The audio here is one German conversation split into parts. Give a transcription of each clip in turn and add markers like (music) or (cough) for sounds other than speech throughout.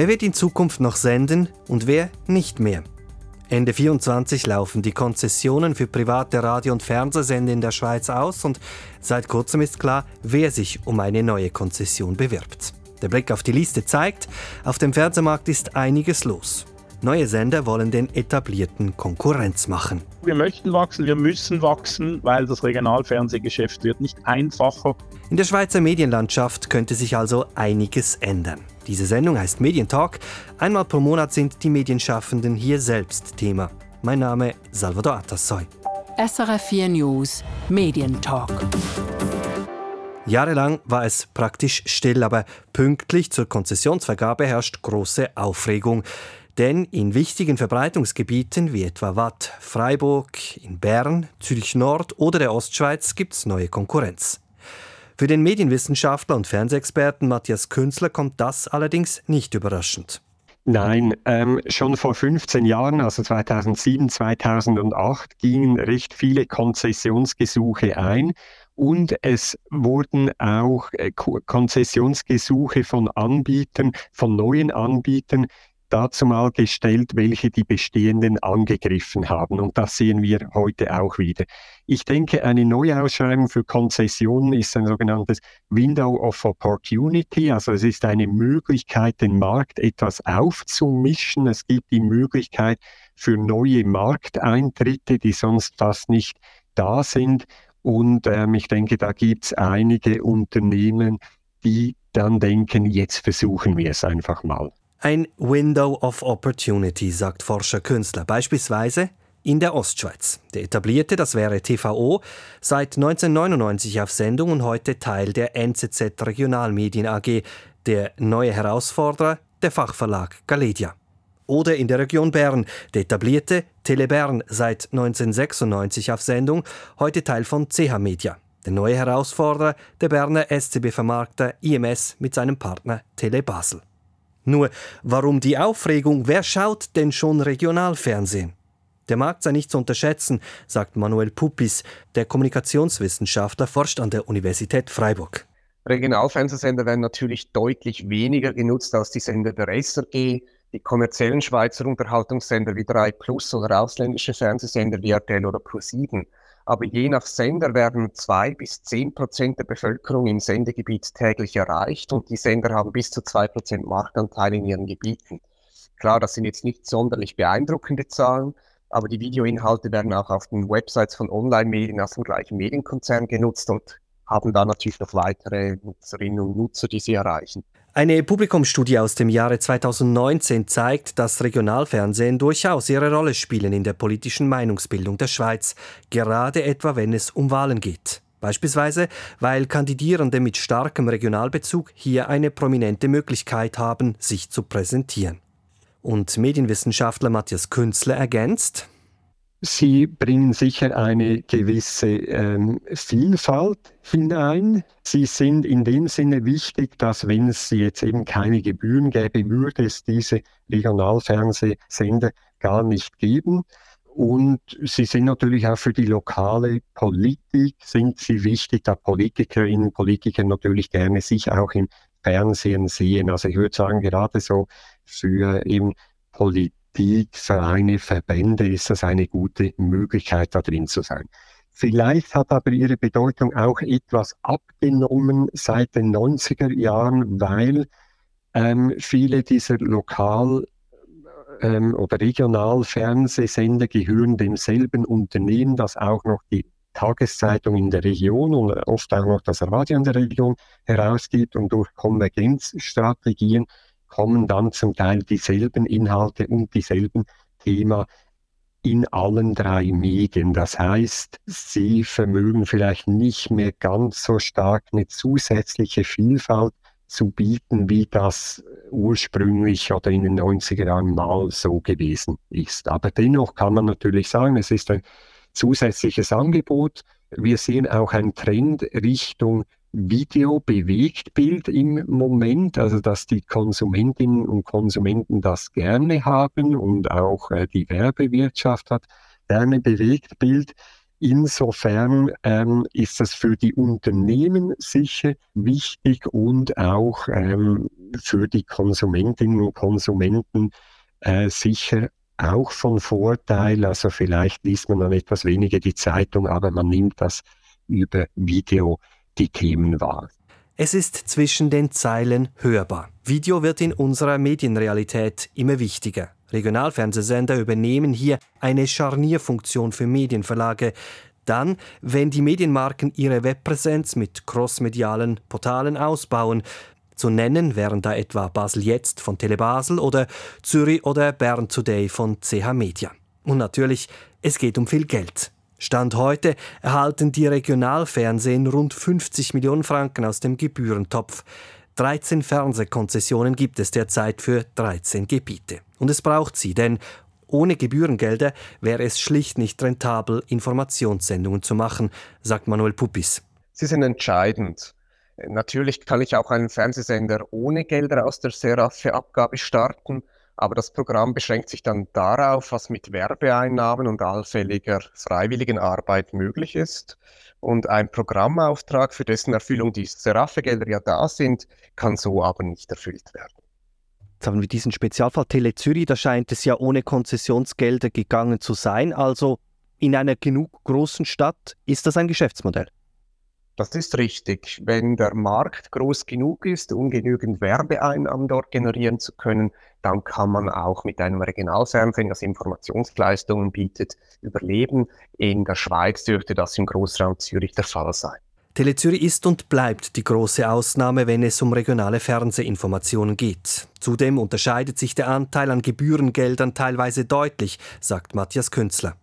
Wer wird in Zukunft noch senden und wer nicht mehr? Ende 24 laufen die Konzessionen für private Radio- und Fernsehsender in der Schweiz aus und seit kurzem ist klar, wer sich um eine neue Konzession bewirbt. Der Blick auf die Liste zeigt, auf dem Fernsehmarkt ist einiges los. Neue Sender wollen den etablierten Konkurrenz machen. Wir möchten wachsen, wir müssen wachsen, weil das Regionalfernsehgeschäft wird nicht einfacher. In der Schweizer Medienlandschaft könnte sich also einiges ändern. Diese Sendung heißt Medientalk. Einmal pro Monat sind die Medienschaffenden hier selbst Thema. Mein Name Salvador Atassoy. SRF 4 News Medientalk. Jahrelang war es praktisch still, aber pünktlich zur Konzessionsvergabe herrscht große Aufregung. Denn in wichtigen Verbreitungsgebieten wie etwa Watt, Freiburg, in Bern, Zürich Nord oder der Ostschweiz gibt es neue Konkurrenz. Für den Medienwissenschaftler und Fernsehexperten Matthias Künzler kommt das allerdings nicht überraschend. Nein, ähm, schon vor 15 Jahren, also 2007, 2008, gingen recht viele Konzessionsgesuche ein und es wurden auch äh, Konzessionsgesuche von Anbietern, von neuen Anbietern dazu mal gestellt, welche die bestehenden angegriffen haben. Und das sehen wir heute auch wieder. Ich denke, eine Neuausschreibung für Konzessionen ist ein sogenanntes Window of Opportunity. Also es ist eine Möglichkeit, den Markt etwas aufzumischen. Es gibt die Möglichkeit für neue Markteintritte, die sonst fast nicht da sind. Und ähm, ich denke, da gibt es einige Unternehmen, die dann denken, jetzt versuchen wir es einfach mal. Ein Window of Opportunity, sagt Forscher Künstler, beispielsweise in der Ostschweiz. Der etablierte, das wäre TVO, seit 1999 auf Sendung und heute Teil der NZZ Regionalmedien AG. Der neue Herausforderer, der Fachverlag Galedia. Oder in der Region Bern, der etablierte Telebern seit 1996 auf Sendung, heute Teil von CH Media. Der neue Herausforderer, der Berner SCB-Vermarkter IMS mit seinem Partner Tele Basel. Nur, warum die Aufregung? Wer schaut denn schon Regionalfernsehen? Der Markt sei nicht zu unterschätzen, sagt Manuel Puppis, der Kommunikationswissenschaftler, forscht an der Universität Freiburg. Regionalfernsehsender werden natürlich deutlich weniger genutzt als die Sender der SRG, die kommerziellen Schweizer Unterhaltungssender wie 3 Plus oder ausländische Fernsehsender wie RTL oder Pro7 aber je nach Sender werden zwei bis zehn Prozent der Bevölkerung im Sendegebiet täglich erreicht und die Sender haben bis zu zwei Prozent Marktanteil in ihren Gebieten. Klar, das sind jetzt nicht sonderlich beeindruckende Zahlen, aber die Videoinhalte werden auch auf den Websites von Online-Medien aus dem gleichen Medienkonzern genutzt und haben da natürlich noch weitere Nutzerinnen und Nutzer, die sie erreichen. Eine Publikumsstudie aus dem Jahre 2019 zeigt, dass Regionalfernsehen durchaus ihre Rolle spielen in der politischen Meinungsbildung der Schweiz, gerade etwa wenn es um Wahlen geht. Beispielsweise, weil Kandidierende mit starkem Regionalbezug hier eine prominente Möglichkeit haben, sich zu präsentieren. Und Medienwissenschaftler Matthias Künzler ergänzt, Sie bringen sicher eine gewisse ähm, Vielfalt hinein. Sie sind in dem Sinne wichtig, dass wenn es jetzt eben keine Gebühren gäbe, würde es diese Regionalfernsehsender gar nicht geben. Und sie sind natürlich auch für die lokale Politik sind sie wichtig, da Politikerinnen und Politiker natürlich gerne sich auch im Fernsehen sehen. Also ich würde sagen, gerade so für eben Politik die Vereine, Verbände ist das eine gute Möglichkeit, da drin zu sein. Vielleicht hat aber ihre Bedeutung auch etwas abgenommen seit den 90er Jahren, weil ähm, viele dieser Lokal- ähm, oder Regionalfernsehsender gehören demselben Unternehmen, das auch noch die Tageszeitung in der Region und oft auch noch das Radio in der Region herausgibt und durch Konvergenzstrategien kommen dann zum Teil dieselben Inhalte und dieselben Thema in allen drei Medien. Das heißt, sie vermögen vielleicht nicht mehr ganz so stark eine zusätzliche Vielfalt zu bieten, wie das ursprünglich oder in den 90er Jahren mal so gewesen ist. Aber dennoch kann man natürlich sagen, es ist ein zusätzliches Angebot. Wir sehen auch einen Trend Richtung Video bewegt Bild im Moment, also dass die Konsumentinnen und Konsumenten das gerne haben und auch äh, die Werbewirtschaft hat gerne bewegt Bild. Insofern ähm, ist das für die Unternehmen sicher wichtig und auch ähm, für die Konsumentinnen und Konsumenten äh, sicher auch von Vorteil. Also vielleicht liest man dann etwas weniger die Zeitung, aber man nimmt das über Video Themen wahr. Es ist zwischen den Zeilen hörbar. Video wird in unserer Medienrealität immer wichtiger. Regionalfernsehsender übernehmen hier eine Scharnierfunktion für Medienverlage. Dann, wenn die Medienmarken ihre Webpräsenz mit crossmedialen Portalen ausbauen, zu nennen wären da etwa Basel Jetzt von Telebasel oder Zürich oder Bern Today von CH Media. Und natürlich, es geht um viel Geld. Stand heute erhalten die Regionalfernsehen rund 50 Millionen Franken aus dem Gebührentopf. 13 Fernsehkonzessionen gibt es derzeit für 13 Gebiete. Und es braucht sie, denn ohne Gebührengelder wäre es schlicht nicht rentabel, Informationssendungen zu machen, sagt Manuel Puppis. Sie sind entscheidend. Natürlich kann ich auch einen Fernsehsender ohne Gelder aus der Seraphe-Abgabe starten, aber das Programm beschränkt sich dann darauf, was mit Werbeeinnahmen und allfälliger freiwilligen Arbeit möglich ist. Und ein Programmauftrag, für dessen Erfüllung die Seraphe-Gelder ja da sind, kann so aber nicht erfüllt werden. Jetzt haben wir diesen Spezialfall Tele Zürich, da scheint es ja ohne Konzessionsgelder gegangen zu sein. Also in einer genug großen Stadt ist das ein Geschäftsmodell. Das ist richtig. Wenn der Markt groß genug ist, um genügend Werbeeinnahmen dort generieren zu können, dann kann man auch mit einem Regionalfernsehen, das Informationsleistungen bietet, überleben. In der Schweiz dürfte das im Großraum Zürich der Fall sein. Tele Zürich ist und bleibt die große Ausnahme, wenn es um regionale Fernsehinformationen geht. Zudem unterscheidet sich der Anteil an Gebührengeldern teilweise deutlich, sagt Matthias Künzler.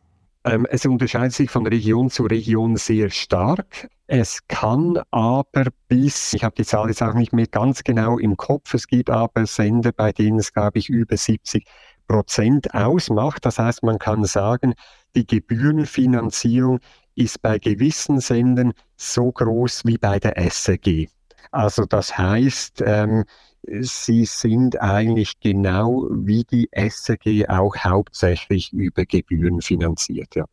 Ähm, es unterscheidet sich von Region zu Region sehr stark. Es kann aber bis, ich habe die Zahl jetzt auch nicht mehr ganz genau im Kopf, es gibt aber Sender, bei denen es, glaube ich, über 70 Prozent ausmacht. Das heißt, man kann sagen, die Gebührenfinanzierung ist bei gewissen Sendern so groß wie bei der SRG. Also das heißt, ähm, sie sind eigentlich genau wie die SRG auch hauptsächlich über Gebühren finanziert. Ja.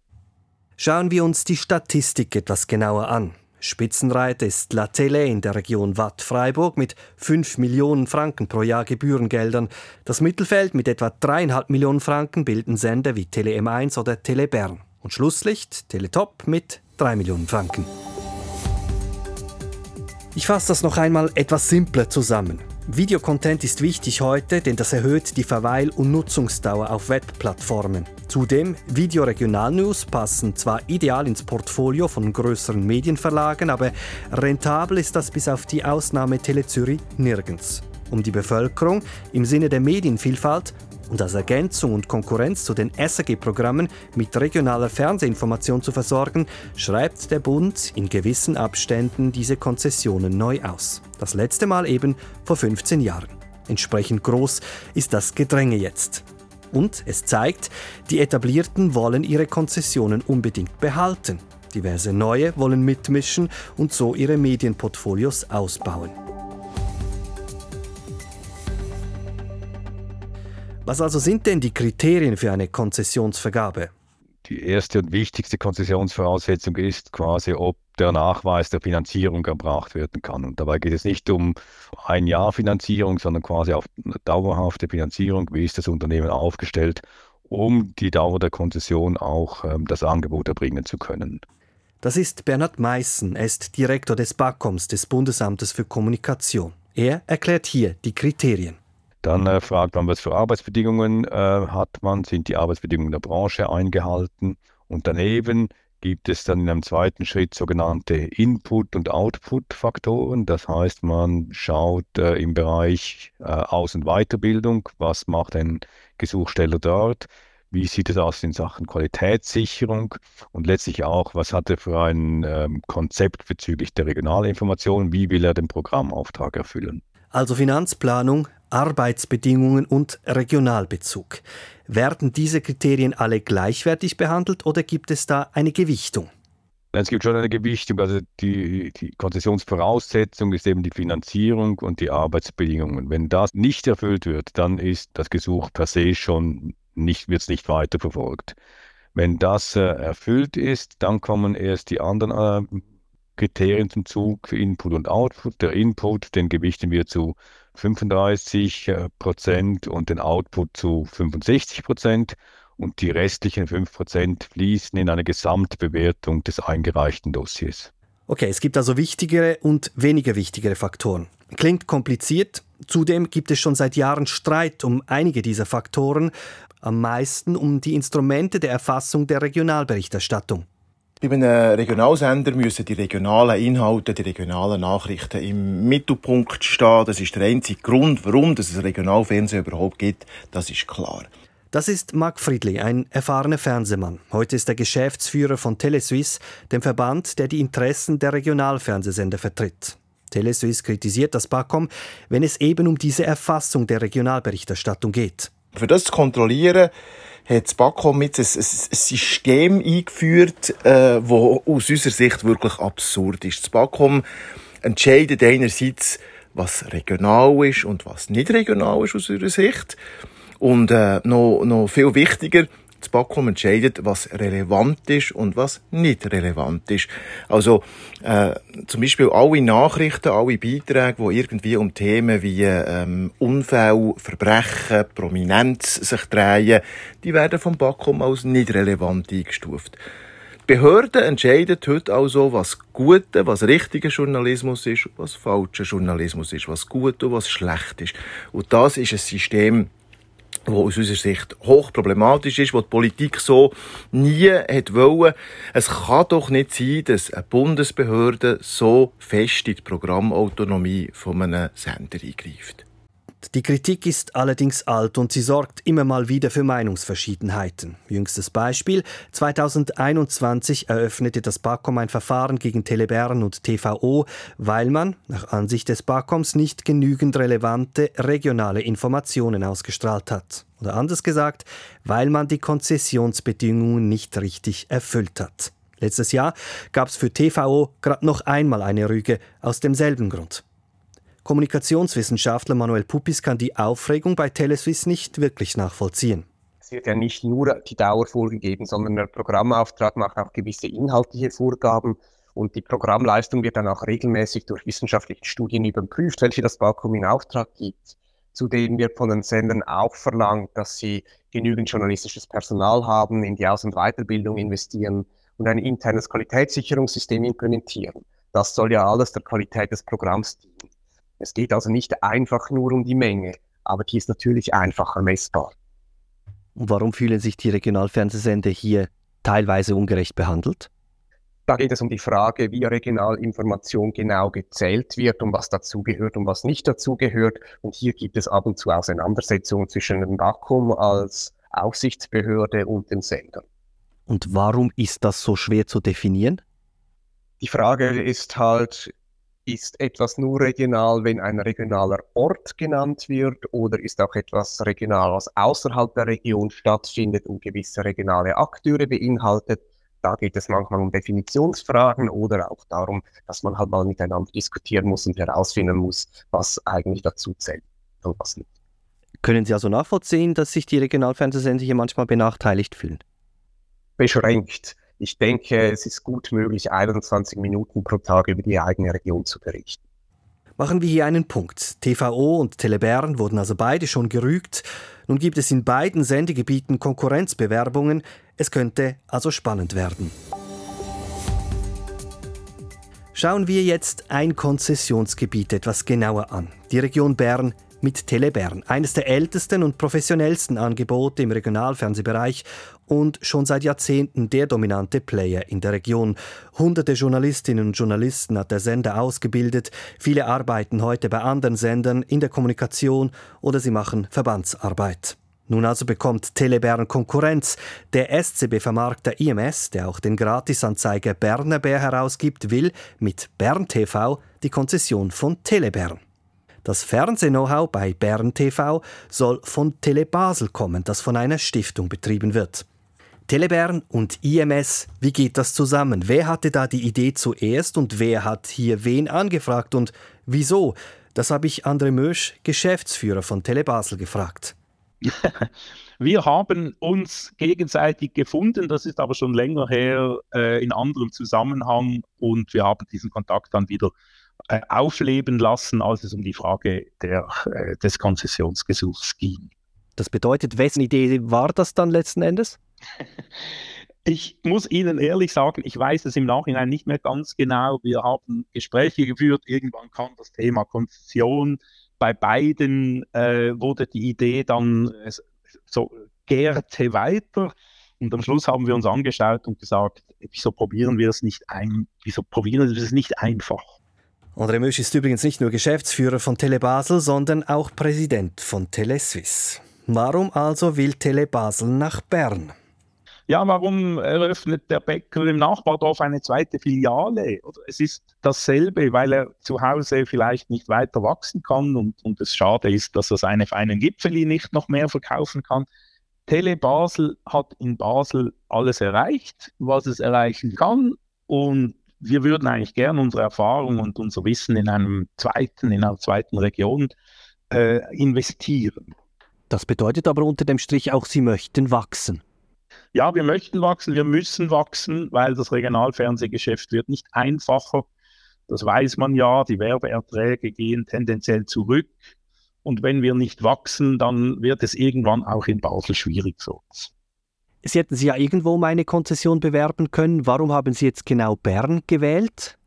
Schauen wir uns die Statistik etwas genauer an. Spitzenreiter ist La Télé in der Region Watt-Freiburg mit 5 Millionen Franken pro Jahr Gebührengeldern. Das Mittelfeld mit etwa 3,5 Millionen Franken bilden Sender wie Tele M1 oder Tele Bern. Und Schlusslicht Teletop mit 3 Millionen Franken. Ich fasse das noch einmal etwas simpler zusammen. Videocontent ist wichtig heute, denn das erhöht die Verweil- und Nutzungsdauer auf Webplattformen. Zudem, Videoregionalnews passen zwar ideal ins Portfolio von größeren Medienverlagen, aber rentabel ist das bis auf die Ausnahme Tele nirgends. Um die Bevölkerung im Sinne der Medienvielfalt und als Ergänzung und Konkurrenz zu den SRG-Programmen mit regionaler Fernsehinformation zu versorgen, schreibt der Bund in gewissen Abständen diese Konzessionen neu aus. Das letzte Mal eben vor 15 Jahren. Entsprechend groß ist das Gedränge jetzt. Und es zeigt, die Etablierten wollen ihre Konzessionen unbedingt behalten. Diverse neue wollen mitmischen und so ihre Medienportfolios ausbauen. Was also sind denn die Kriterien für eine Konzessionsvergabe? Die erste und wichtigste Konzessionsvoraussetzung ist quasi, ob der Nachweis der Finanzierung erbracht werden kann. Und dabei geht es nicht um ein Jahr Finanzierung, sondern quasi auf eine dauerhafte Finanzierung. Wie ist das Unternehmen aufgestellt, um die Dauer der Konzession auch ähm, das Angebot erbringen zu können? Das ist Bernhard Meissen. Er ist Direktor des BAKOMS, des Bundesamtes für Kommunikation. Er erklärt hier die Kriterien. Dann äh, fragt man, was für Arbeitsbedingungen äh, hat man, sind die Arbeitsbedingungen der Branche eingehalten. Und daneben gibt es dann in einem zweiten Schritt sogenannte Input- und Output-Faktoren. Das heißt, man schaut äh, im Bereich äh, Aus- und Weiterbildung, was macht ein Gesuchsteller dort, wie sieht es aus in Sachen Qualitätssicherung und letztlich auch, was hat er für ein ähm, Konzept bezüglich der Regionalinformation, wie will er den Programmauftrag erfüllen. Also Finanzplanung, Arbeitsbedingungen und Regionalbezug. Werden diese Kriterien alle gleichwertig behandelt oder gibt es da eine Gewichtung? Es gibt schon eine Gewichtung. Also die, die Konzessionsvoraussetzung ist eben die Finanzierung und die Arbeitsbedingungen. Wenn das nicht erfüllt wird, dann ist das Gesuch per se schon nicht, wird es nicht weiterverfolgt. Wenn das äh, erfüllt ist, dann kommen erst die anderen äh, Kriterien zum Zug Input und Output. Der Input, den gewichten wir zu 35 äh, Prozent und den Output zu 65 Prozent und die restlichen 5 Prozent fließen in eine Gesamtbewertung des eingereichten Dossiers. Okay, es gibt also wichtigere und weniger wichtigere Faktoren. Klingt kompliziert, zudem gibt es schon seit Jahren Streit um einige dieser Faktoren, am meisten um die Instrumente der Erfassung der Regionalberichterstattung. Bei einem Regionalsender müssen die regionalen Inhalte, die regionalen Nachrichten im Mittelpunkt stehen. Das ist der einzige Grund, warum es Regionalfernsehen überhaupt gibt. Das ist klar. Das ist Marc Friedli, ein erfahrener Fernsehmann. Heute ist er Geschäftsführer von Telesuisse, dem Verband, der die Interessen der Regionalfernsehsender vertritt. Telesuisse kritisiert das BAKOM, wenn es eben um diese Erfassung der Regionalberichterstattung geht. Für das zu kontrollieren, hat das BAKOM jetzt ein, ein System eingeführt, äh, wo aus unserer Sicht wirklich absurd ist. Das BAKOM entscheidet einerseits, was regional ist und was nicht regional ist aus unserer Sicht. Und äh, noch, noch viel wichtiger, das BAKOM entscheidet, was relevant ist und was nicht relevant ist. Also äh, zum Beispiel alle Nachrichten, alle Beiträge, die irgendwie um Themen wie ähm, Unfälle, Verbrechen, Prominenz sich drehen, die werden vom BAKOM als nicht relevant eingestuft. Die Behörden entscheiden heute also, was guter, was richtiger Journalismus ist, was falscher Journalismus ist, was gut und was schlecht ist. Und das ist ein System, wo aus unserer Sicht hochproblematisch ist, wo die Politik so nie hat wollen. Es kann doch nicht sein, dass eine Bundesbehörde so fest in die Programmautonomie von einem Sender eingreift. Die Kritik ist allerdings alt und sie sorgt immer mal wieder für Meinungsverschiedenheiten. Jüngstes Beispiel: 2021 eröffnete das BAKOM ein Verfahren gegen Telebern und TVO, weil man, nach Ansicht des BAKOMs, nicht genügend relevante regionale Informationen ausgestrahlt hat. Oder anders gesagt, weil man die Konzessionsbedingungen nicht richtig erfüllt hat. Letztes Jahr gab es für TVO gerade noch einmal eine Rüge aus demselben Grund. Kommunikationswissenschaftler Manuel Puppis kann die Aufregung bei Telesuisse nicht wirklich nachvollziehen. Es wird ja nicht nur die Dauer vorgegeben, sondern der Programmauftrag macht auch gewisse inhaltliche Vorgaben und die Programmleistung wird dann auch regelmäßig durch wissenschaftliche Studien überprüft, welche das Bakum in Auftrag gibt. Zudem wird von den Sendern auch verlangt, dass sie genügend journalistisches Personal haben, in die Aus- und Weiterbildung investieren und ein internes Qualitätssicherungssystem implementieren. Das soll ja alles der Qualität des Programms dienen. Es geht also nicht einfach nur um die Menge, aber die ist natürlich einfacher messbar. Und warum fühlen sich die Regionalfernsehsender hier teilweise ungerecht behandelt? Da geht es um die Frage, wie Regionalinformation genau gezählt wird und was dazugehört und was nicht dazugehört. Und hier gibt es ab und zu Auseinandersetzungen zwischen dem BAKUM als Aufsichtsbehörde und den Sendern. Und warum ist das so schwer zu definieren? Die Frage ist halt, ist etwas nur regional, wenn ein regionaler Ort genannt wird oder ist auch etwas regional, was außerhalb der Region stattfindet und gewisse regionale Akteure beinhaltet? Da geht es manchmal um Definitionsfragen oder auch darum, dass man halt mal miteinander diskutieren muss und herausfinden muss, was eigentlich dazu zählt und was nicht. Können Sie also nachvollziehen, dass sich die Regionalfernsehsender hier manchmal benachteiligt fühlen? Beschränkt. Ich denke, es ist gut möglich, 21 Minuten pro Tag über die eigene Region zu berichten. Machen wir hier einen Punkt. TVO und Telebern wurden also beide schon gerügt. Nun gibt es in beiden Sendegebieten Konkurrenzbewerbungen. Es könnte also spannend werden. Schauen wir jetzt ein Konzessionsgebiet etwas genauer an. Die Region Bern mit Telebern, eines der ältesten und professionellsten Angebote im Regionalfernsehbereich und schon seit Jahrzehnten der dominante Player in der Region. Hunderte Journalistinnen und Journalisten hat der Sender ausgebildet. Viele arbeiten heute bei anderen Sendern in der Kommunikation oder sie machen Verbandsarbeit. Nun also bekommt Telebern Konkurrenz. Der SCB-Vermarkter IMS, der auch den Gratisanzeiger Berner Bär herausgibt, will mit Bern TV die Konzession von Telebern. Das Fernseh-Know-how bei Bern TV soll von Tele Basel kommen, das von einer Stiftung betrieben wird. Telebern und IMS, wie geht das zusammen? Wer hatte da die Idee zuerst und wer hat hier wen angefragt und wieso? Das habe ich André Mösch, Geschäftsführer von Tele Basel, gefragt. (laughs) Wir haben uns gegenseitig gefunden, das ist aber schon länger her äh, in anderem Zusammenhang und wir haben diesen Kontakt dann wieder äh, aufleben lassen, als es um die Frage der, äh, des Konzessionsgesuchs ging. Das bedeutet, wessen Idee war das dann letzten Endes? Ich muss Ihnen ehrlich sagen, ich weiß es im Nachhinein nicht mehr ganz genau. Wir haben Gespräche geführt. Irgendwann kam das Thema Konzession. Bei beiden äh, wurde die Idee dann äh, so gärte weiter. Und am Schluss haben wir uns angeschaut und gesagt, wieso probieren wir es nicht ein, wieso probieren wir es nicht einfach? André Mösch ist übrigens nicht nur Geschäftsführer von Tele Basel, sondern auch Präsident von Teleswiss. Warum also will Tele Basel nach Bern? Ja, warum eröffnet der Bäcker im Nachbardorf eine zweite Filiale? Es ist dasselbe, weil er zu Hause vielleicht nicht weiter wachsen kann und, und es schade ist, dass er seine feinen Gipfeli nicht noch mehr verkaufen kann. Tele Basel hat in Basel alles erreicht, was es erreichen kann und wir würden eigentlich gern unsere Erfahrung und unser Wissen in einem zweiten, in einer zweiten Region äh, investieren. Das bedeutet aber unter dem Strich auch, Sie möchten wachsen ja, wir möchten wachsen, wir müssen wachsen, weil das Regionalfernsehgeschäft wird nicht einfacher. Das weiß man ja, die Werbeerträge gehen tendenziell zurück. Und wenn wir nicht wachsen, dann wird es irgendwann auch in Basel schwierig für uns. Sie hätten sich ja irgendwo um eine Konzession bewerben können. Warum haben Sie jetzt genau Bern gewählt?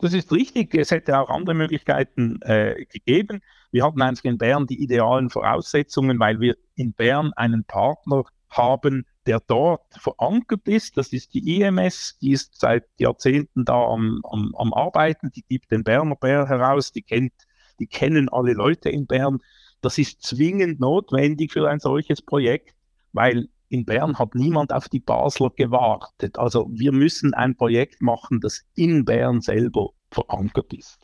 Das ist richtig. Es hätte auch andere Möglichkeiten äh, gegeben. Wir hatten einfach in Bern die idealen Voraussetzungen, weil wir in Bern einen Partner haben, der dort verankert ist. Das ist die IMS, die ist seit Jahrzehnten da am, am, am Arbeiten, die gibt den Berner Bär heraus, die, kennt, die kennen alle Leute in Bern. Das ist zwingend notwendig für ein solches Projekt, weil in Bern hat niemand auf die Basler gewartet. Also wir müssen ein Projekt machen, das in Bern selber verankert ist.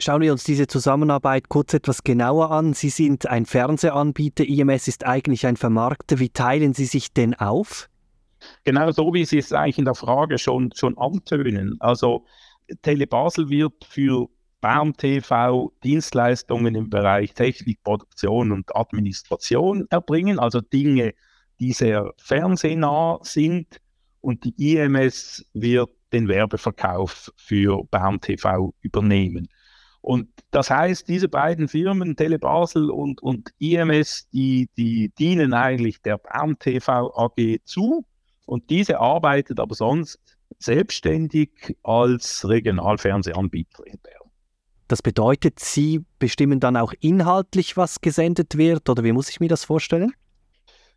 Schauen wir uns diese Zusammenarbeit kurz etwas genauer an. Sie sind ein Fernsehanbieter, IMS ist eigentlich ein Vermarkter. Wie teilen Sie sich denn auf? Genau so, wie Sie es eigentlich in der Frage schon, schon antönen. Also Tele Basel wird für Bern TV Dienstleistungen im Bereich Technik, Produktion und Administration erbringen, also Dinge, die sehr fernsehnah sind. Und die IMS wird den Werbeverkauf für Bern TV übernehmen. Und das heißt, diese beiden Firmen, Tele Basel und, und IMS, die, die dienen eigentlich der Bern TV AG zu. Und diese arbeitet aber sonst selbstständig als Regionalfernsehanbieter in Bern. Das bedeutet, Sie bestimmen dann auch inhaltlich, was gesendet wird, oder wie muss ich mir das vorstellen?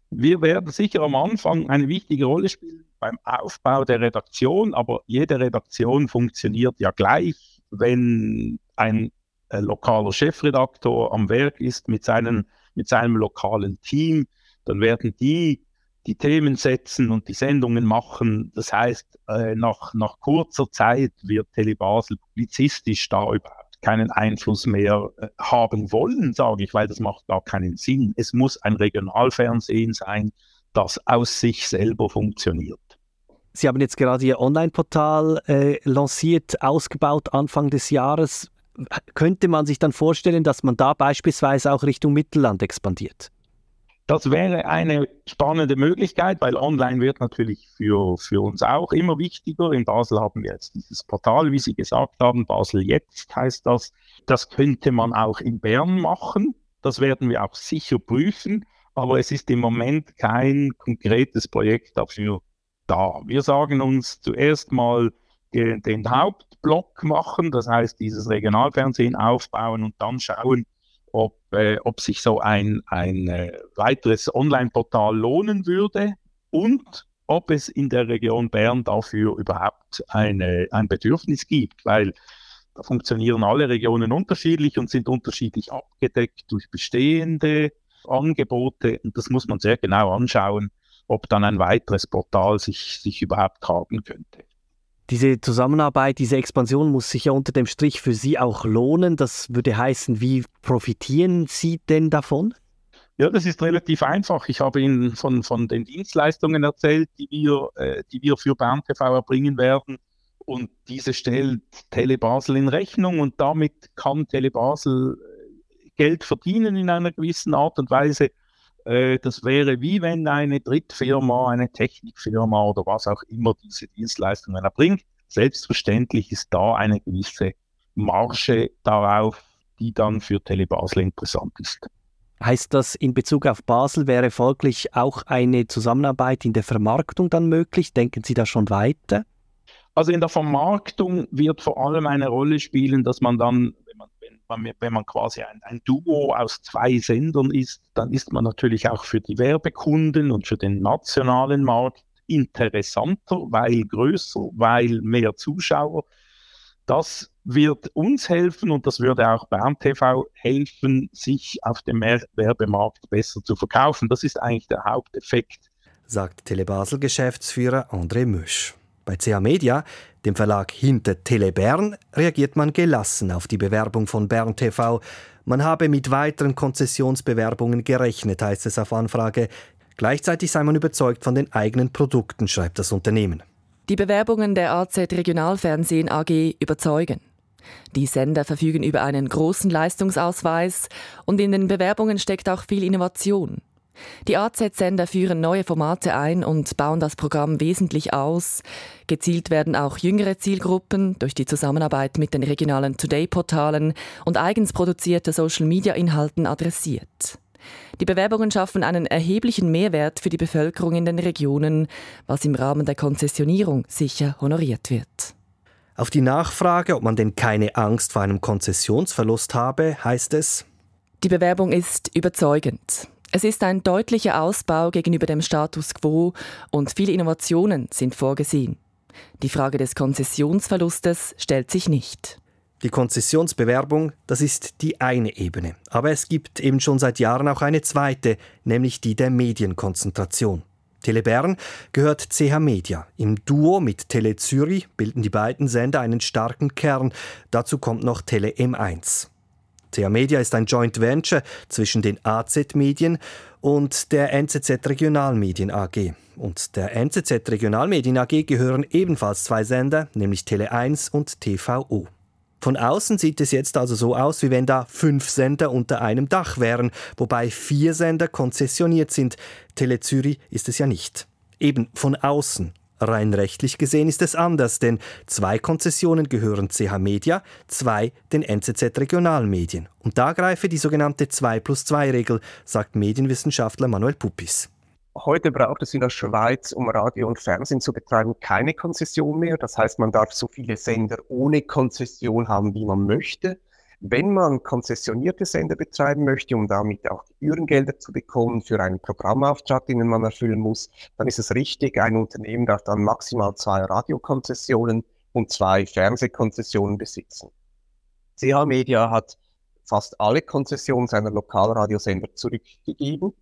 Wir werden sicher am Anfang eine wichtige Rolle spielen beim Aufbau der Redaktion, aber jede Redaktion funktioniert ja gleich, wenn ein äh, lokaler Chefredaktor am Werk ist mit, seinen, mit seinem lokalen Team, dann werden die die Themen setzen und die Sendungen machen. Das heißt, äh, nach, nach kurzer Zeit wird Tele Basel publizistisch da überhaupt keinen Einfluss mehr äh, haben wollen, sage ich, weil das macht gar keinen Sinn. Es muss ein Regionalfernsehen sein, das aus sich selber funktioniert. Sie haben jetzt gerade Ihr Online-Portal äh, lanciert, ausgebaut Anfang des Jahres könnte man sich dann vorstellen, dass man da beispielsweise auch Richtung Mittelland expandiert? Das wäre eine spannende Möglichkeit, weil online wird natürlich für, für uns auch immer wichtiger. In Basel haben wir jetzt dieses Portal, wie Sie gesagt haben, Basel jetzt heißt das. Das könnte man auch in Bern machen. Das werden wir auch sicher prüfen, aber es ist im Moment kein konkretes Projekt dafür da. Wir sagen uns zuerst mal, den Hauptblock machen, das heißt dieses Regionalfernsehen aufbauen und dann schauen, ob, äh, ob sich so ein, ein äh, weiteres Online-Portal lohnen würde und ob es in der Region Bern dafür überhaupt eine, ein Bedürfnis gibt, weil da funktionieren alle Regionen unterschiedlich und sind unterschiedlich abgedeckt durch bestehende Angebote und das muss man sehr genau anschauen, ob dann ein weiteres Portal sich, sich überhaupt tragen könnte. Diese Zusammenarbeit, diese Expansion muss sich ja unter dem Strich für Sie auch lohnen. Das würde heißen, wie profitieren Sie denn davon? Ja, das ist relativ einfach. Ich habe Ihnen von, von den Dienstleistungen erzählt, die wir, äh, die wir für Bern TV erbringen werden. Und diese stellt Tele Basel in Rechnung und damit kann Tele Basel äh, Geld verdienen in einer gewissen Art und Weise. Äh, das wäre wie wenn eine Drittfirma, eine Technikfirma oder was auch immer diese Dienstleistungen erbringt. Selbstverständlich ist da eine gewisse Marge darauf, die dann für Telebasel interessant ist. Heißt das, in Bezug auf Basel wäre folglich auch eine Zusammenarbeit in der Vermarktung dann möglich? Denken Sie da schon weiter? Also in der Vermarktung wird vor allem eine Rolle spielen, dass man dann, man, wenn man, quasi ein, ein, Duo aus zwei Sendern ist, dann ist man natürlich auch für die Werbekunden und für den nationalen Markt interessanter, weil größer, weil mehr Zuschauer. Das wird uns helfen und das würde auch Bern TV helfen, sich auf dem Werbemarkt besser zu verkaufen. Das ist eigentlich der Haupteffekt. Sagt Telebasel-Geschäftsführer André Müsch. Bei CH Media, dem Verlag hinter Tele Bern, reagiert man gelassen auf die Bewerbung von Bern TV. Man habe mit weiteren Konzessionsbewerbungen gerechnet, heißt es auf Anfrage. Gleichzeitig sei man überzeugt von den eigenen Produkten, schreibt das Unternehmen. Die Bewerbungen der AZ Regionalfernsehen AG überzeugen. Die Sender verfügen über einen großen Leistungsausweis und in den Bewerbungen steckt auch viel Innovation. Die AZ-Sender führen neue Formate ein und bauen das Programm wesentlich aus. Gezielt werden auch jüngere Zielgruppen durch die Zusammenarbeit mit den regionalen Today-Portalen und eigens produzierte Social-Media-Inhalten adressiert. Die Bewerbungen schaffen einen erheblichen Mehrwert für die Bevölkerung in den Regionen, was im Rahmen der Konzessionierung sicher honoriert wird. Auf die Nachfrage, ob man denn keine Angst vor einem Konzessionsverlust habe, heißt es, die Bewerbung ist überzeugend. Es ist ein deutlicher Ausbau gegenüber dem Status quo und viele Innovationen sind vorgesehen. Die Frage des Konzessionsverlustes stellt sich nicht. Die Konzessionsbewerbung, das ist die eine Ebene. Aber es gibt eben schon seit Jahren auch eine zweite, nämlich die der Medienkonzentration. Tele Bern gehört CH Media. Im Duo mit Tele Zürich bilden die beiden Sender einen starken Kern. Dazu kommt noch Tele M1. CH Media ist ein Joint Venture zwischen den AZ Medien und der NZZ Regionalmedien AG. Und der NZZ Regionalmedien AG gehören ebenfalls zwei Sender, nämlich Tele 1 und TVO. Von außen sieht es jetzt also so aus, wie wenn da fünf Sender unter einem Dach wären, wobei vier Sender konzessioniert sind. Tele Zürich ist es ja nicht. Eben von außen. Rein rechtlich gesehen ist es anders, denn zwei Konzessionen gehören CH Media, zwei den NZZ Regionalmedien. Und da greife die sogenannte 2 plus 2 Regel, sagt Medienwissenschaftler Manuel Puppis. Heute braucht es in der Schweiz, um Radio und Fernsehen zu betreiben, keine Konzession mehr. Das heißt, man darf so viele Sender ohne Konzession haben, wie man möchte. Wenn man konzessionierte Sender betreiben möchte, um damit auch Gebührengelder zu bekommen für einen Programmauftrag, den man erfüllen muss, dann ist es richtig, ein Unternehmen darf dann maximal zwei Radiokonzessionen und zwei Fernsehkonzessionen besitzen. CH Media hat fast alle Konzessionen seiner Lokalradiosender zurückgegeben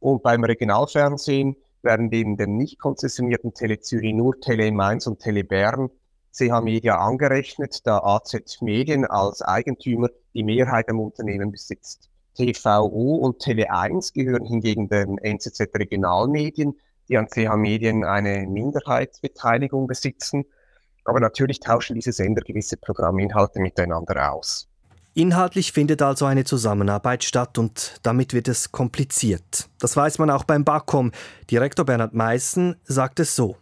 und beim Regionalfernsehen werden neben den nicht konzessionierten Tele Zürich nur Tele Mainz und Tele Bern CH Media angerechnet, da AZ Medien als Eigentümer die Mehrheit am Unternehmen besitzt. TVO und Tele1 gehören hingegen den NZZ Regionalmedien, die an CH Medien eine Minderheitsbeteiligung besitzen. Aber natürlich tauschen diese Sender gewisse Programminhalte miteinander aus. Inhaltlich findet also eine Zusammenarbeit statt und damit wird es kompliziert. Das weiß man auch beim BAKOM. Direktor Bernhard Meissen sagt es so.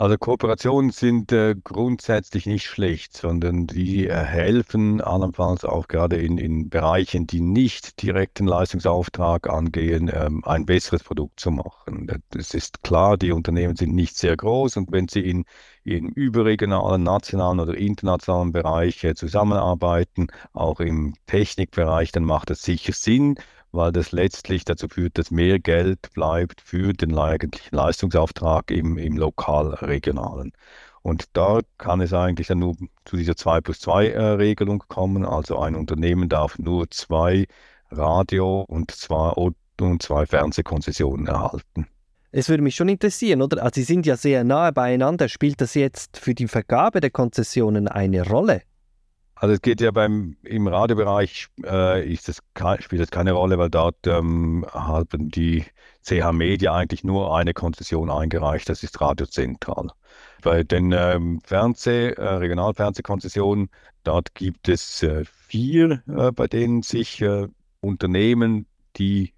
Also Kooperationen sind äh, grundsätzlich nicht schlecht, sondern die äh, helfen allenfalls auch gerade in, in Bereichen, die nicht direkten Leistungsauftrag angehen, ähm, ein besseres Produkt zu machen. Es ist klar, die Unternehmen sind nicht sehr groß und wenn sie in, in überregionalen, nationalen oder internationalen Bereich äh, zusammenarbeiten, auch im Technikbereich, dann macht es sicher Sinn weil das letztlich dazu führt, dass mehr Geld bleibt für den eigentlichen Leistungsauftrag im, im lokal-regionalen. Und da kann es eigentlich dann nur zu dieser 2 plus 2 äh, Regelung kommen. Also ein Unternehmen darf nur zwei Radio- und zwei, und zwei Fernsehkonzessionen erhalten. Es würde mich schon interessieren, oder? Also Sie sind ja sehr nahe beieinander. Spielt das jetzt für die Vergabe der Konzessionen eine Rolle? Also es geht ja beim im Radiobereich äh, das, spielt das keine Rolle, weil dort ähm, haben die CH Media eigentlich nur eine Konzession eingereicht, das ist Radio Zentral. Bei den ähm, Fernseh, äh, Regionalfernsehkonzessionen, dort gibt es äh, vier, äh, bei denen sich äh, Unternehmen, die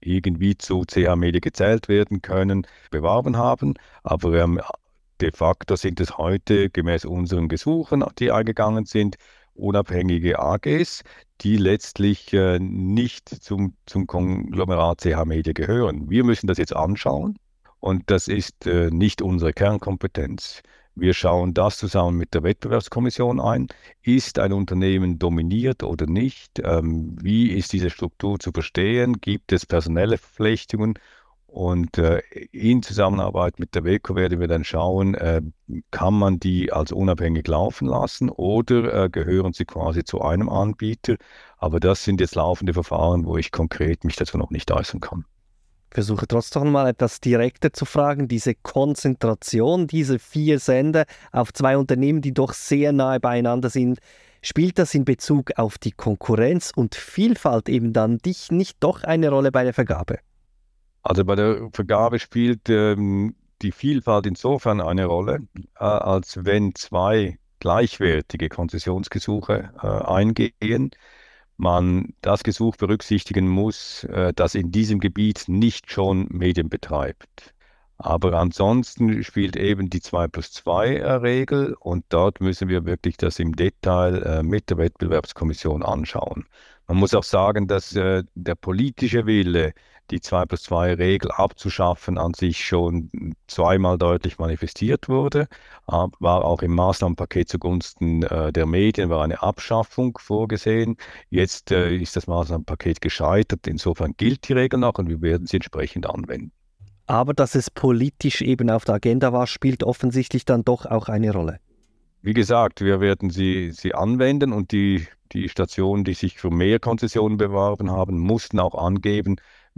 irgendwie zu CH Media gezählt werden können, beworben haben. Aber ähm, de facto sind es heute gemäß unseren Gesuchen, die eingegangen sind, unabhängige AGs, die letztlich äh, nicht zum, zum Konglomerat CH Media gehören. Wir müssen das jetzt anschauen und das ist äh, nicht unsere Kernkompetenz. Wir schauen das zusammen mit der Wettbewerbskommission ein. Ist ein Unternehmen dominiert oder nicht? Ähm, wie ist diese Struktur zu verstehen? Gibt es personelle Verflechtungen? Und äh, in Zusammenarbeit mit der WECO werden wir dann schauen, äh, kann man die als unabhängig laufen lassen oder äh, gehören sie quasi zu einem Anbieter? Aber das sind jetzt laufende Verfahren, wo ich konkret mich dazu noch nicht äußern kann versuche trotzdem mal etwas direkter zu fragen. Diese Konzentration dieser vier Sender auf zwei Unternehmen, die doch sehr nahe beieinander sind, spielt das in Bezug auf die Konkurrenz und Vielfalt eben dann dich nicht doch eine Rolle bei der Vergabe? Also bei der Vergabe spielt ähm, die Vielfalt insofern eine Rolle, äh, als wenn zwei gleichwertige Konzessionsgesuche äh, eingehen, man das Gesuch berücksichtigen muss, äh, das in diesem Gebiet nicht schon Medien betreibt. Aber ansonsten spielt eben die 2 plus 2 äh, Regel und dort müssen wir wirklich das im Detail äh, mit der Wettbewerbskommission anschauen. Man muss auch sagen, dass der politische Wille die 2 plus 2 Regel abzuschaffen an sich schon zweimal deutlich manifestiert wurde. War auch im Maßnahmenpaket zugunsten äh, der Medien war eine Abschaffung vorgesehen. Jetzt äh, ist das Maßnahmenpaket gescheitert. Insofern gilt die Regel noch und wir werden sie entsprechend anwenden. Aber dass es politisch eben auf der Agenda war, spielt offensichtlich dann doch auch eine Rolle. Wie gesagt, wir werden sie, sie anwenden und die, die Stationen, die sich für mehr Konzessionen beworben haben, mussten auch angeben,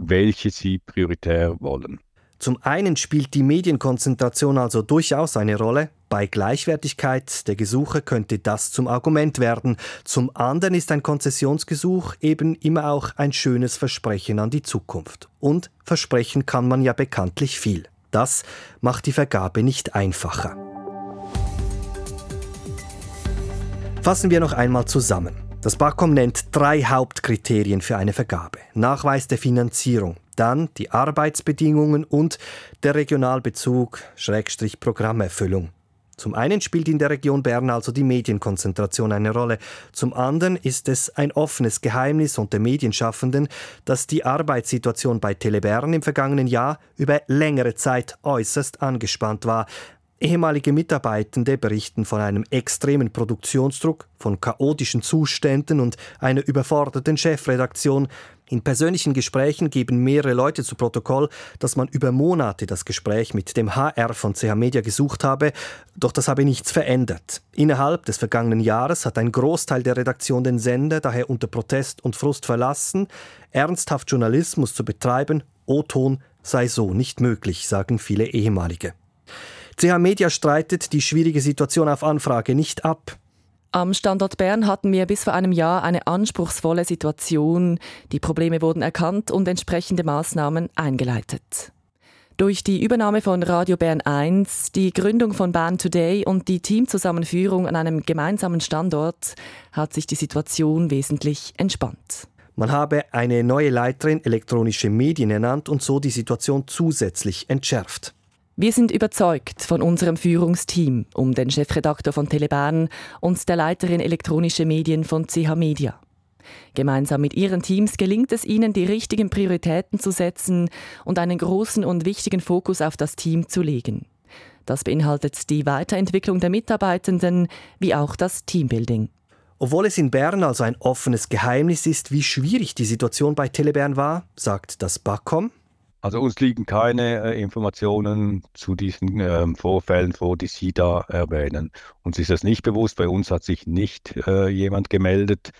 welche sie prioritär wollen. Zum einen spielt die Medienkonzentration also durchaus eine Rolle. Bei Gleichwertigkeit der Gesuche könnte das zum Argument werden. Zum anderen ist ein Konzessionsgesuch eben immer auch ein schönes Versprechen an die Zukunft. Und versprechen kann man ja bekanntlich viel. Das macht die Vergabe nicht einfacher. Fassen wir noch einmal zusammen. Das BAKOM nennt drei Hauptkriterien für eine Vergabe. Nachweis der Finanzierung, dann die Arbeitsbedingungen und der Regionalbezug, Schrägstrich Programmerfüllung. Zum einen spielt in der Region Bern also die Medienkonzentration eine Rolle, zum anderen ist es ein offenes Geheimnis unter Medienschaffenden, dass die Arbeitssituation bei Telebern im vergangenen Jahr über längere Zeit äußerst angespannt war, Ehemalige Mitarbeitende berichten von einem extremen Produktionsdruck, von chaotischen Zuständen und einer überforderten Chefredaktion. In persönlichen Gesprächen geben mehrere Leute zu Protokoll, dass man über Monate das Gespräch mit dem HR von CH Media gesucht habe, doch das habe nichts verändert. Innerhalb des vergangenen Jahres hat ein Großteil der Redaktion den Sender daher unter Protest und Frust verlassen. Ernsthaft Journalismus zu betreiben, O-Ton sei so nicht möglich, sagen viele ehemalige. CH Media streitet die schwierige Situation auf Anfrage nicht ab. Am Standort Bern hatten wir bis vor einem Jahr eine anspruchsvolle Situation. Die Probleme wurden erkannt und entsprechende Maßnahmen eingeleitet. Durch die Übernahme von Radio Bern 1, die Gründung von Bern Today und die Teamzusammenführung an einem gemeinsamen Standort hat sich die Situation wesentlich entspannt. Man habe eine neue Leiterin elektronische Medien ernannt und so die Situation zusätzlich entschärft. Wir sind überzeugt von unserem Führungsteam um den Chefredakteur von Telebahn und der Leiterin elektronische Medien von CH Media. Gemeinsam mit ihren Teams gelingt es ihnen, die richtigen Prioritäten zu setzen und einen großen und wichtigen Fokus auf das Team zu legen. Das beinhaltet die Weiterentwicklung der Mitarbeitenden wie auch das Teambuilding. Obwohl es in Bern also ein offenes Geheimnis ist, wie schwierig die Situation bei Telebern war, sagt das BAKOM, also uns liegen keine äh, Informationen zu diesen ähm, Vorfällen vor, die Sie da erwähnen. Uns ist das nicht bewusst. Bei uns hat sich nicht äh, jemand gemeldet.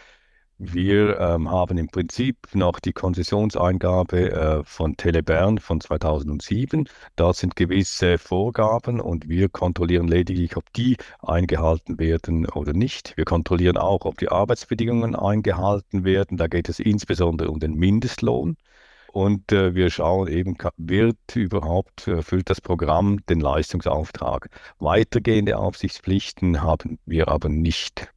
Wir ähm, haben im Prinzip noch die Konzessionseingabe äh, von Telebern von 2007. Da sind gewisse Vorgaben und wir kontrollieren lediglich, ob die eingehalten werden oder nicht. Wir kontrollieren auch, ob die Arbeitsbedingungen eingehalten werden. Da geht es insbesondere um den Mindestlohn. Und äh, wir schauen eben, wird überhaupt, erfüllt das Programm den Leistungsauftrag. Weitergehende Aufsichtspflichten haben wir aber nicht.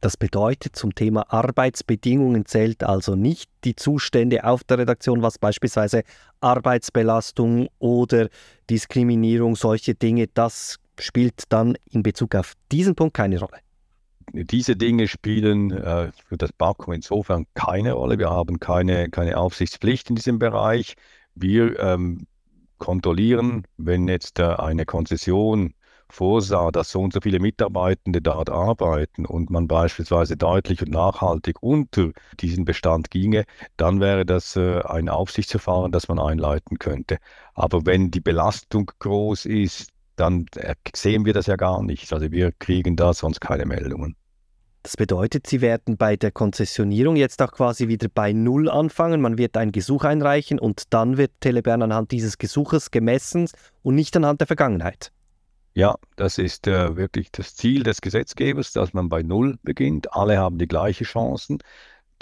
Das bedeutet, zum Thema Arbeitsbedingungen zählt also nicht die Zustände auf der Redaktion, was beispielsweise Arbeitsbelastung oder Diskriminierung, solche Dinge, das spielt dann in Bezug auf diesen Punkt keine Rolle. Diese Dinge spielen äh, für das BAKO insofern keine Rolle. Wir haben keine, keine Aufsichtspflicht in diesem Bereich. Wir ähm, kontrollieren, wenn jetzt äh, eine Konzession vorsah, dass so und so viele Mitarbeitende dort arbeiten und man beispielsweise deutlich und nachhaltig unter diesen Bestand ginge, dann wäre das äh, ein Aufsichtsverfahren, das man einleiten könnte. Aber wenn die Belastung groß ist, dann äh, sehen wir das ja gar nicht. Also wir kriegen da sonst keine Meldungen. Das bedeutet, Sie werden bei der Konzessionierung jetzt auch quasi wieder bei Null anfangen. Man wird ein Gesuch einreichen und dann wird Telebern anhand dieses Gesuches gemessen und nicht anhand der Vergangenheit. Ja, das ist äh, wirklich das Ziel des Gesetzgebers, dass man bei Null beginnt. Alle haben die gleichen Chancen.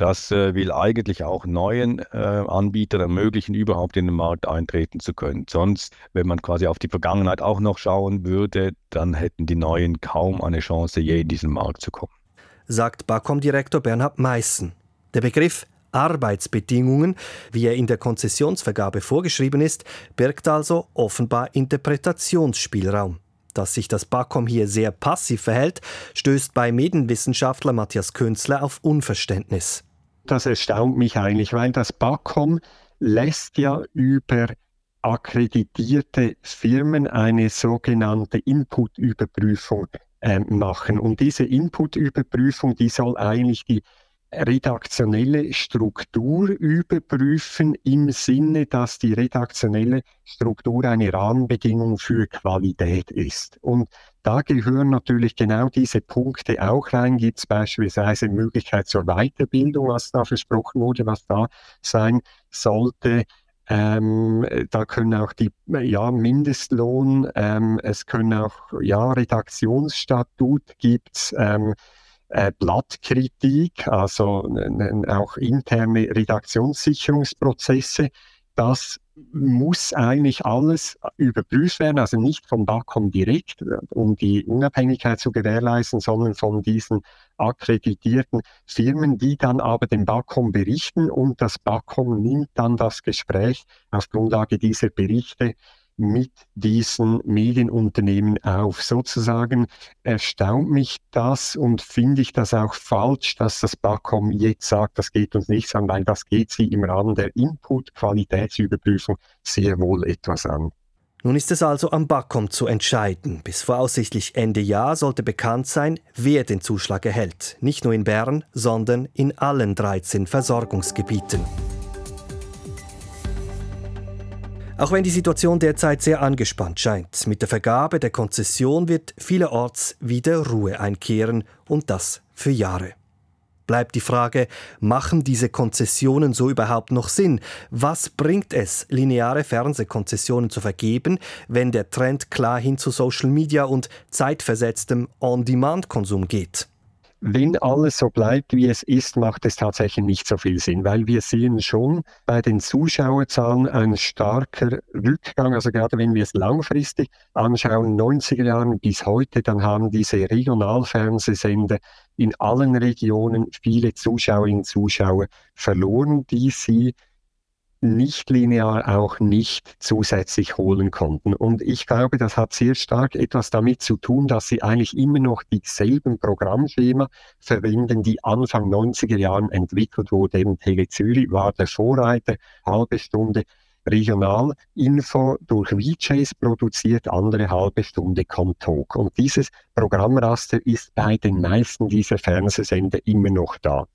Das äh, will eigentlich auch neuen äh, Anbietern ermöglichen, überhaupt in den Markt eintreten zu können. Sonst, wenn man quasi auf die Vergangenheit auch noch schauen würde, dann hätten die Neuen kaum eine Chance, je in diesen Markt zu kommen. Sagt Bacom-Direktor Bernhard Meissen. Der Begriff Arbeitsbedingungen, wie er in der Konzessionsvergabe vorgeschrieben ist, birgt also offenbar Interpretationsspielraum. Dass sich das BAKOM hier sehr passiv verhält, stößt bei Medienwissenschaftler Matthias Künzler auf Unverständnis. Das erstaunt mich eigentlich, weil das BAKOM lässt ja über akkreditierte Firmen eine sogenannte Input-Überprüfung äh, machen. Und diese Input-Überprüfung, die soll eigentlich die redaktionelle Struktur überprüfen im Sinne, dass die redaktionelle Struktur eine Rahmenbedingung für Qualität ist. Und da gehören natürlich genau diese Punkte auch rein. Gibt es beispielsweise Möglichkeit zur Weiterbildung, was da versprochen wurde, was da sein sollte. Ähm, da können auch die ja, Mindestlohn, ähm, es können auch ja, Redaktionsstatut gibt's. Ähm, äh, Blattkritik, also auch interne Redaktionssicherungsprozesse. Das muss eigentlich alles überprüft werden, also nicht vom BAKOM direkt, um die Unabhängigkeit zu gewährleisten, sondern von diesen akkreditierten Firmen, die dann aber dem BAKOM berichten. Und das BAKOM nimmt dann das Gespräch auf Grundlage dieser Berichte mit diesen Medienunternehmen auf. Sozusagen erstaunt mich das und finde ich das auch falsch, dass das BAKOM jetzt sagt, das geht uns nichts an, weil das geht sie im Rahmen der Input-Qualitätsüberprüfung sehr wohl etwas an. Nun ist es also am BAKOM zu entscheiden. Bis voraussichtlich Ende Jahr sollte bekannt sein, wer den Zuschlag erhält. Nicht nur in Bern, sondern in allen 13 Versorgungsgebieten. Auch wenn die Situation derzeit sehr angespannt scheint, mit der Vergabe der Konzession wird vielerorts wieder Ruhe einkehren und das für Jahre. Bleibt die Frage, machen diese Konzessionen so überhaupt noch Sinn? Was bringt es, lineare Fernsehkonzessionen zu vergeben, wenn der Trend klar hin zu Social Media und zeitversetztem On-Demand-Konsum geht? Wenn alles so bleibt, wie es ist, macht es tatsächlich nicht so viel Sinn, weil wir sehen schon bei den Zuschauerzahlen einen starker Rückgang. Also gerade wenn wir es langfristig anschauen, 90er Jahren bis heute, dann haben diese Regionalfernsehsender in allen Regionen viele Zuschauerinnen und Zuschauer verloren, die sie nicht linear auch nicht zusätzlich holen konnten. Und ich glaube, das hat sehr stark etwas damit zu tun, dass sie eigentlich immer noch dieselben Programmschema verwenden, die Anfang 90er Jahren entwickelt wurde. Eben Tele Zürich war der Vorreiter, halbe Stunde Regionalinfo durch VJs produziert, andere halbe Stunde kommt Talk. Und dieses Programmraster ist bei den meisten dieser Fernsehsender immer noch da.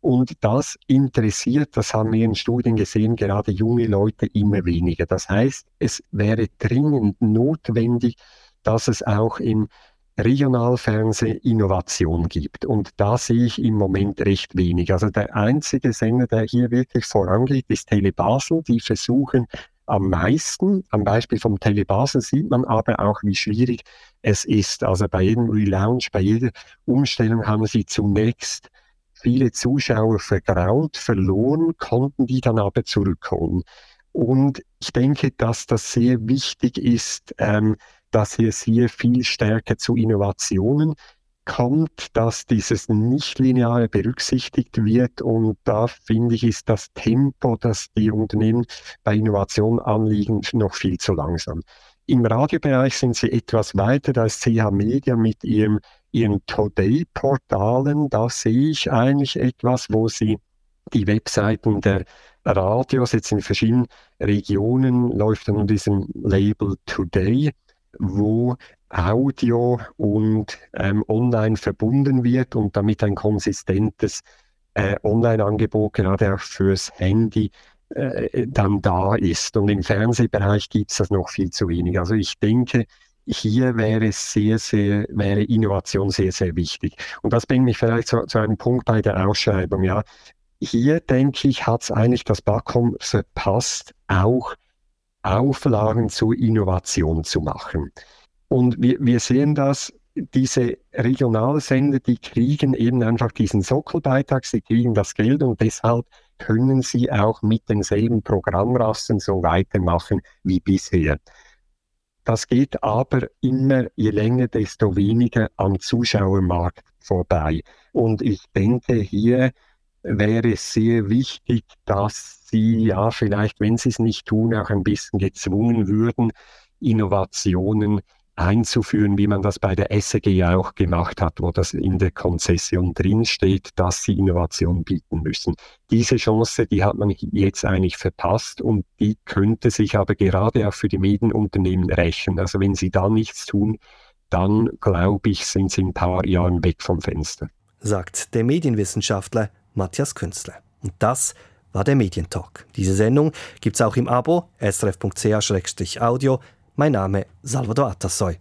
Und das interessiert, das haben wir in Studien gesehen, gerade junge Leute immer weniger. Das heißt, es wäre dringend notwendig, dass es auch im Regionalfernsehen Innovation gibt. Und da sehe ich im Moment recht wenig. Also der einzige Sender, der hier wirklich vorangeht, ist Tele Basel. Die versuchen am meisten. Am Beispiel vom Tele Basel sieht man aber auch, wie schwierig es ist. Also bei jedem Relaunch, bei jeder Umstellung haben sie zunächst viele Zuschauer vergraut, verloren, konnten die dann aber zurückholen. Und ich denke, dass das sehr wichtig ist, ähm, dass es hier viel stärker zu Innovationen kommt, dass dieses Nichtlineare berücksichtigt wird. Und da finde ich, ist das Tempo, das die Unternehmen bei Innovation anliegen, noch viel zu langsam. Im Radiobereich sind sie etwas weiter, ist CH Media mit ihrem, ihren Today-Portalen. Da sehe ich eigentlich etwas, wo sie die Webseiten der Radios jetzt in verschiedenen Regionen läuft unter diesem Label Today, wo Audio und ähm, online verbunden wird und damit ein konsistentes äh, Online-Angebot gerade auch fürs Handy äh, dann da ist. Und im Fernsehbereich gibt es das noch viel zu wenig. Also ich denke, hier wäre sehr, sehr, wäre Innovation sehr, sehr wichtig. Und das bringt mich vielleicht zu, zu einem Punkt bei der Ausschreibung. Ja, hier denke ich, hat es eigentlich das BAKOM verpasst, auch Auflagen zur Innovation zu machen. Und wir, wir sehen das, diese Regionalsender, die kriegen eben einfach diesen Sockelbeitrag, sie kriegen das Geld und deshalb können sie auch mit denselben Programmrasten so weitermachen wie bisher. Das geht aber immer, je länger, desto weniger am Zuschauermarkt vorbei. Und ich denke, hier wäre es sehr wichtig, dass sie ja vielleicht, wenn sie es nicht tun, auch ein bisschen gezwungen würden, Innovationen einzuführen, wie man das bei der SEG auch gemacht hat, wo das in der Konzession drinsteht, dass sie Innovation bieten müssen. Diese Chance, die hat man jetzt eigentlich verpasst und die könnte sich aber gerade auch für die Medienunternehmen rächen. Also wenn sie da nichts tun, dann glaube ich, sind sie ein paar Jahren weg vom Fenster. Sagt der Medienwissenschaftler Matthias Künstler. Und das war der Medientalk. Diese Sendung gibt es auch im Abo srf.ch-audio mein Name Salvador Atassoy.